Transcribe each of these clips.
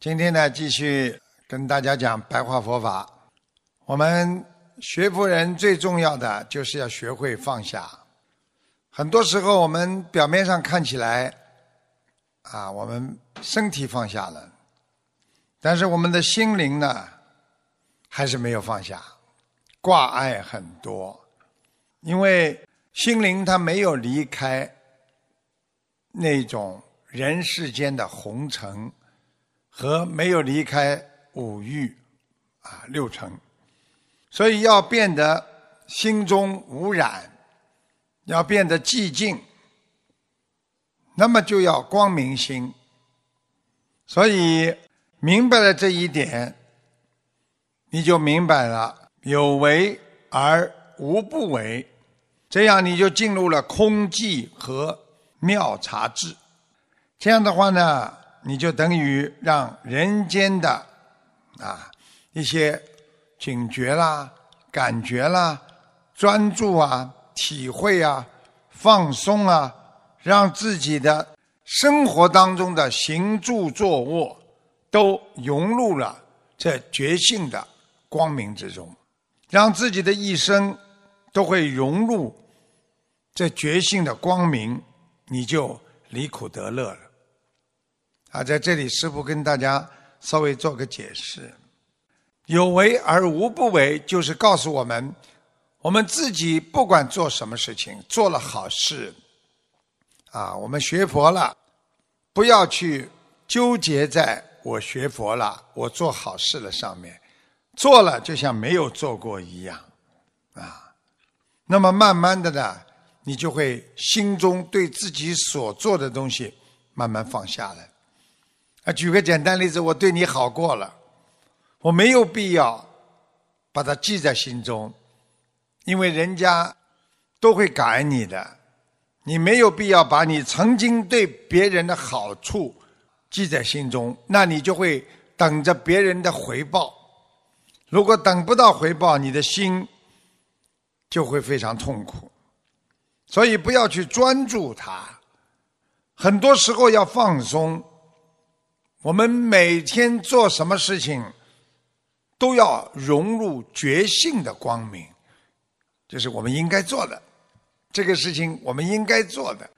今天呢，继续跟大家讲白话佛法。我们学佛人最重要的就是要学会放下。很多时候，我们表面上看起来，啊，我们身体放下了，但是我们的心灵呢，还是没有放下，挂碍很多。因为心灵它没有离开那种人世间的红尘。和没有离开五欲啊六尘，所以要变得心中无染，要变得寂静，那么就要光明心。所以明白了这一点，你就明白了有为而无不为，这样你就进入了空寂和妙察智。这样的话呢？你就等于让人间的啊一些警觉啦、感觉啦、专注啊、体会啊、放松啊，让自己的生活当中的行住坐卧都融入了这觉性的光明之中，让自己的一生都会融入这觉性的光明，你就离苦得乐了。啊，在这里，师父跟大家稍微做个解释：有为而无不为，就是告诉我们，我们自己不管做什么事情，做了好事，啊，我们学佛了，不要去纠结在我学佛了，我做好事了上面，做了就像没有做过一样，啊，那么慢慢的呢，你就会心中对自己所做的东西慢慢放下来。举个简单例子，我对你好过了，我没有必要把它记在心中，因为人家都会感恩你的，你没有必要把你曾经对别人的好处记在心中，那你就会等着别人的回报。如果等不到回报，你的心就会非常痛苦。所以不要去专注它，很多时候要放松。我们每天做什么事情，都要融入觉性的光明，这是我们应该做的。这个事情我们应该做的，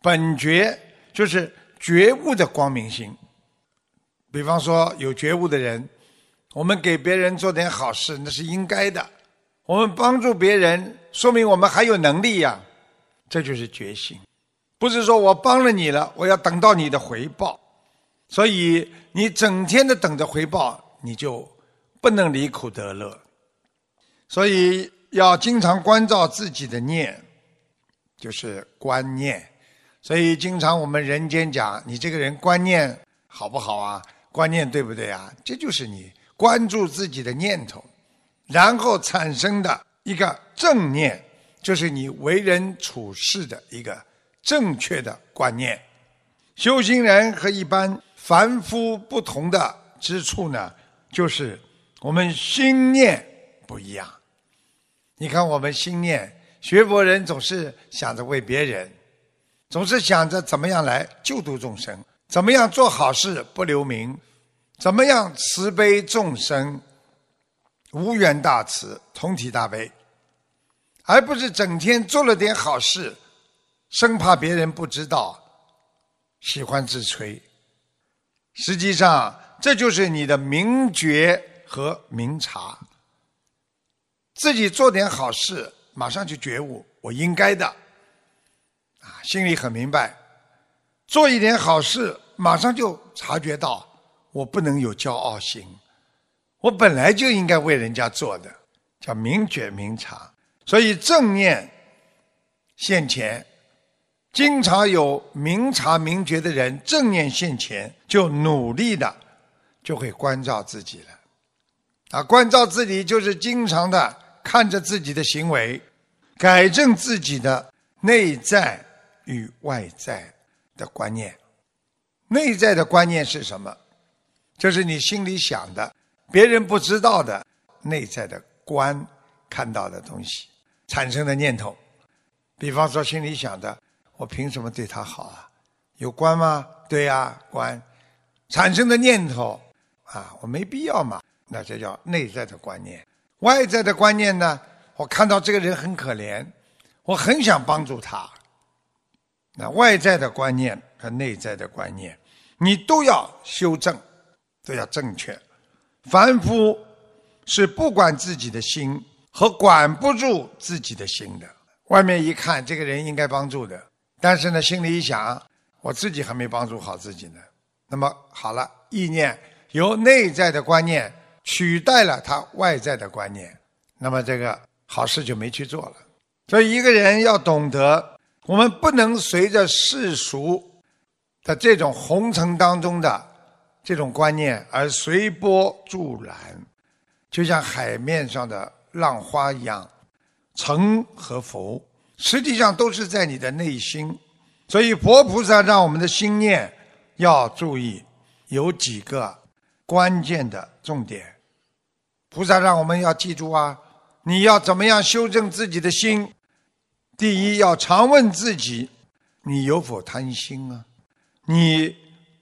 本觉就是觉悟的光明心。比方说，有觉悟的人，我们给别人做点好事，那是应该的。我们帮助别人，说明我们还有能力呀。这就是觉性，不是说我帮了你了，我要等到你的回报。所以你整天的等着回报，你就不能离苦得乐。所以要经常关照自己的念，就是观念。所以经常我们人间讲，你这个人观念好不好啊？观念对不对啊？这就是你关注自己的念头，然后产生的一个正念，就是你为人处事的一个正确的观念。修行人和一般。凡夫不同的之处呢，就是我们心念不一样。你看，我们心念学佛人总是想着为别人，总是想着怎么样来救度众生，怎么样做好事不留名，怎么样慈悲众生，无缘大慈，同体大悲，而不是整天做了点好事，生怕别人不知道，喜欢自吹。实际上，这就是你的明觉和明察。自己做点好事，马上就觉悟，我应该的，啊，心里很明白。做一点好事，马上就察觉到，我不能有骄傲心，我本来就应该为人家做的，叫明觉明察。所以正念现前。经常有明察明觉的人，正念现前，就努力的就会关照自己了。啊，关照自己就是经常的看着自己的行为，改正自己的内在与外在的观念。内在的观念是什么？就是你心里想的，别人不知道的内在的观，看到的东西产生的念头。比方说，心里想的。我凭什么对他好啊？有关吗？对呀，关。产生的念头啊，我没必要嘛，那这叫内在的观念。外在的观念呢，我看到这个人很可怜，我很想帮助他。那外在的观念和内在的观念，你都要修正，都要正确。凡夫是不管自己的心和管不住自己的心的。外面一看，这个人应该帮助的，但是呢，心里一想，我自己还没帮助好自己呢。那么好了，意念由内在的观念取代了他外在的观念，那么这个好事就没去做了。所以，一个人要懂得，我们不能随着世俗的这种红尘当中的这种观念而随波逐澜，就像海面上的浪花一样。成和浮，实际上都是在你的内心。所以佛菩萨让我们的心念要注意，有几个关键的重点。菩萨让我们要记住啊，你要怎么样修正自己的心？第一，要常问自己：你有否贪心啊？你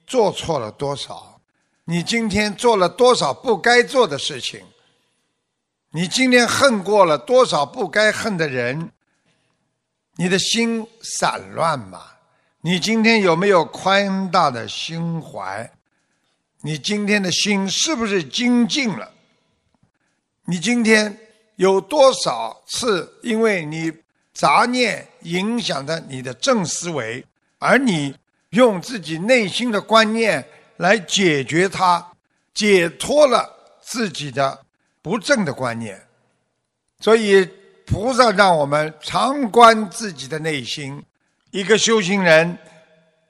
做错了多少？你今天做了多少不该做的事情？你今天恨过了多少不该恨的人？你的心散乱吗？你今天有没有宽大的心怀？你今天的心是不是精进了？你今天有多少次因为你杂念影响着你的正思维，而你用自己内心的观念来解决它，解脱了自己的？不正的观念，所以菩萨让我们常观自己的内心。一个修行人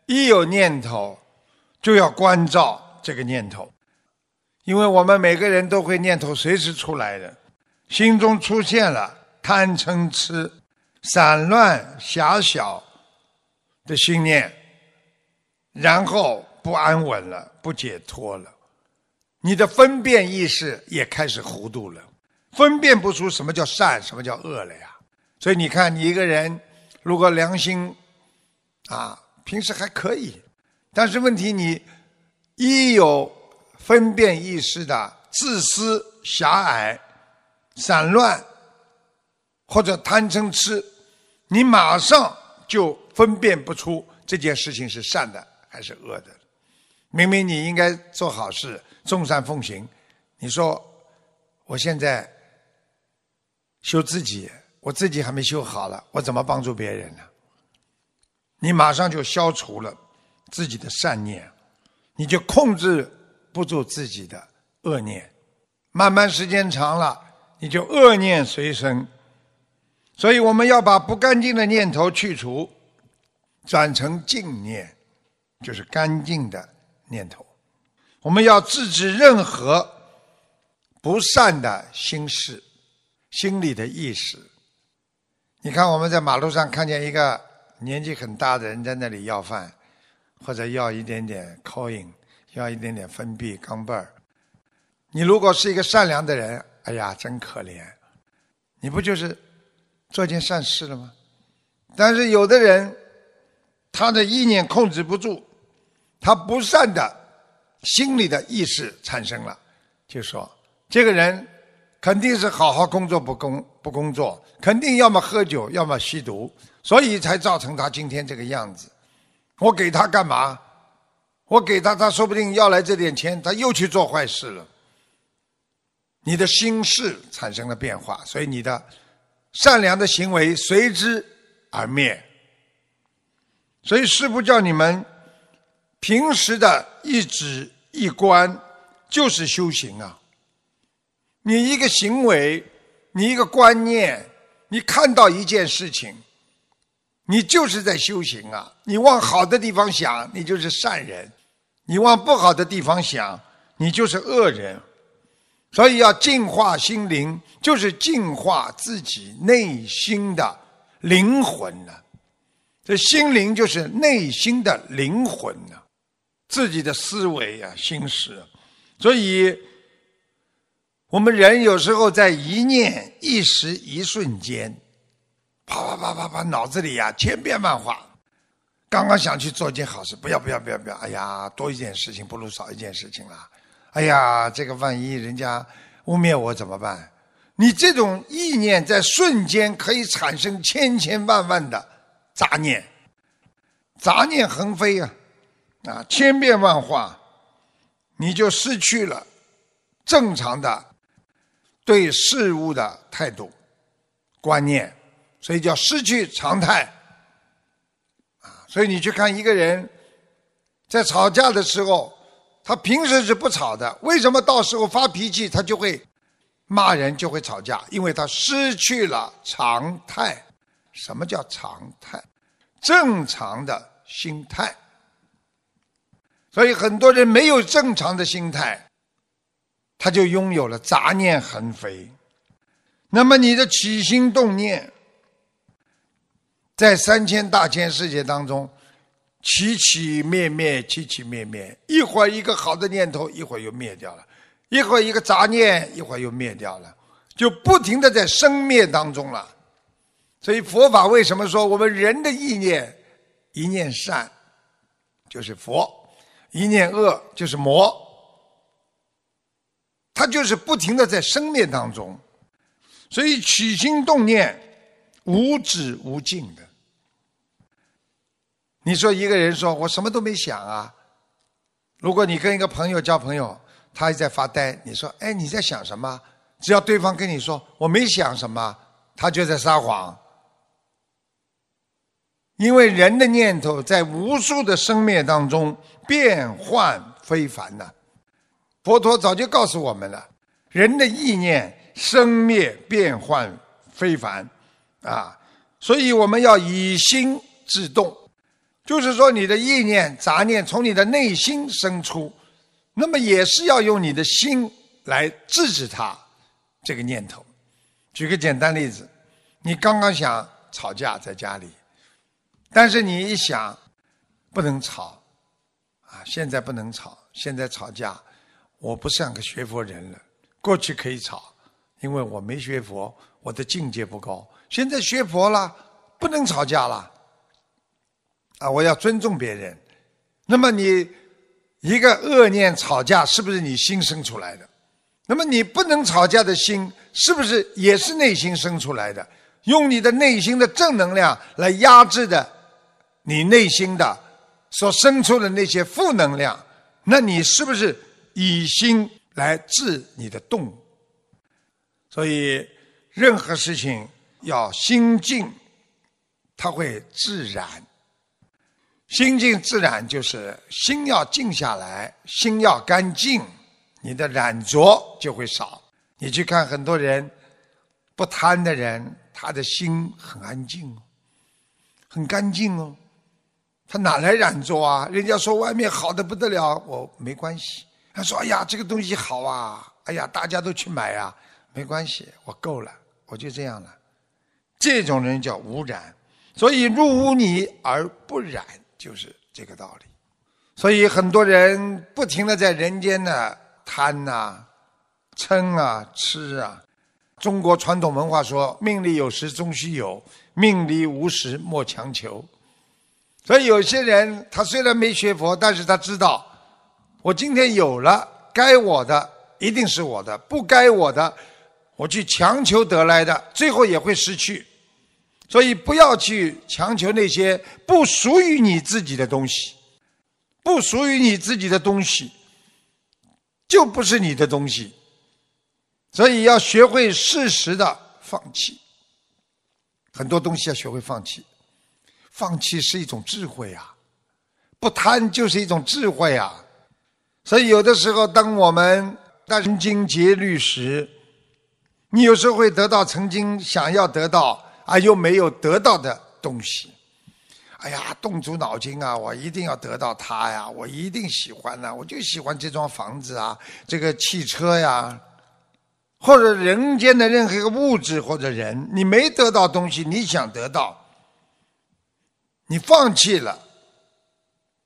一有念头，就要关照这个念头，因为我们每个人都会念头随时出来的，心中出现了贪嗔痴、散乱狭小的心念，然后不安稳了，不解脱了。你的分辨意识也开始糊涂了，分辨不出什么叫善，什么叫恶了呀。所以你看，你一个人如果良心啊，平时还可以，但是问题你一有分辨意识的自私、狭隘、散乱或者贪嗔痴，你马上就分辨不出这件事情是善的还是恶的。明明你应该做好事。众善奉行，你说我现在修自己，我自己还没修好了，我怎么帮助别人呢？你马上就消除了自己的善念，你就控制不住自己的恶念，慢慢时间长了，你就恶念随身。所以我们要把不干净的念头去除，转成净念，就是干净的念头。我们要制止任何不善的心事、心理的意识。你看，我们在马路上看见一个年纪很大的人在那里要饭，或者要一点点 coin，要一点点分币、钢镚儿。你如果是一个善良的人，哎呀，真可怜！你不就是做件善事了吗？但是有的人，他的意念控制不住，他不善的。心里的意识产生了，就说这个人肯定是好好工作不工不工作，肯定要么喝酒，要么吸毒，所以才造成他今天这个样子。我给他干嘛？我给他，他说不定要来这点钱，他又去做坏事了。你的心事产生了变化，所以你的善良的行为随之而灭。所以师父叫你们。平时的一指一观就是修行啊！你一个行为，你一个观念，你看到一件事情，你就是在修行啊！你往好的地方想，你就是善人；你往不好的地方想，你就是恶人。所以要净化心灵，就是净化自己内心的灵魂呢。这心灵就是内心的灵魂呢。自己的思维啊，心识，所以，我们人有时候在一念、一时、一瞬间，啪啪啪啪啪，脑子里呀千变万化，刚刚想去做一件好事，不要不要不要不要！哎呀，多一件事情不如少一件事情了。哎呀，这个万一人家污蔑我怎么办？你这种意念在瞬间可以产生千千万万的杂念，杂念横飞啊，啊，千变万化，你就失去了正常的对事物的态度观念，所以叫失去常态啊。所以你去看一个人在吵架的时候。他平时是不吵的，为什么到时候发脾气他就会骂人，就会吵架？因为他失去了常态。什么叫常态？正常的心态。所以很多人没有正常的心态，他就拥有了杂念横飞。那么你的起心动念，在三千大千世界当中。起起灭灭，起起灭灭，一会儿一个好的念头，一会儿又灭掉了；一会儿一个杂念，一会儿又灭掉了，就不停的在生灭当中了。所以佛法为什么说我们人的意念，一念善就是佛，一念恶就是魔，他就是不停的在生灭当中，所以起心动念无止无尽的。你说一个人说我什么都没想啊？如果你跟一个朋友交朋友，他还在发呆，你说哎你在想什么？只要对方跟你说我没想什么，他就在撒谎。因为人的念头在无数的生灭当中变幻非凡呐。佛陀早就告诉我们了，人的意念生灭变幻非凡啊，所以我们要以心制动。就是说，你的意念、杂念从你的内心生出，那么也是要用你的心来制止它这个念头。举个简单例子，你刚刚想吵架在家里，但是你一想不能吵啊，现在不能吵，现在吵架，我不像个学佛人了。过去可以吵，因为我没学佛，我的境界不高。现在学佛了，不能吵架了。啊，我要尊重别人。那么你一个恶念吵架，是不是你心生出来的？那么你不能吵架的心，是不是也是内心生出来的？用你的内心的正能量来压制的你内心的所生出的那些负能量，那你是不是以心来治你的动？所以任何事情要心静，它会自然。心静自然就是心要静下来，心要干净，你的染浊就会少。你去看很多人不贪的人，他的心很安静哦，很干净哦，他哪来染浊啊？人家说外面好的不得了，我没关系。他说：“哎呀，这个东西好啊，哎呀，大家都去买啊，没关系，我够了，我就这样了。”这种人叫无染，所以入污泥而不染。就是这个道理，所以很多人不停的在人间呢贪呐、嗔啊、痴啊。中国传统文化说：“命里有时终须有，命里无时莫强求。”所以有些人他虽然没学佛，但是他知道，我今天有了，该我的一定是我的，不该我的，我去强求得来的，最后也会失去。所以不要去强求那些不属于你自己的东西，不属于你自己的东西，就不是你的东西。所以要学会适时的放弃，很多东西要学会放弃。放弃是一种智慧啊，不贪就是一种智慧啊。所以有的时候，当我们殚精竭虑时，你有时候会得到曾经想要得到。啊，又没有得到的东西，哎呀，动足脑筋啊！我一定要得到它呀！我一定喜欢呢，我就喜欢这幢房子啊，这个汽车呀，或者人间的任何一个物质或者人，你没得到东西，你想得到，你放弃了，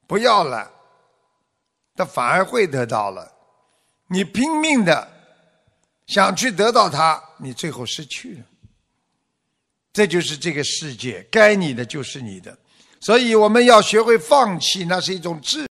不要了，他反而会得到了。你拼命的想去得到他，你最后失去了。这就是这个世界，该你的就是你的，所以我们要学会放弃，那是一种智。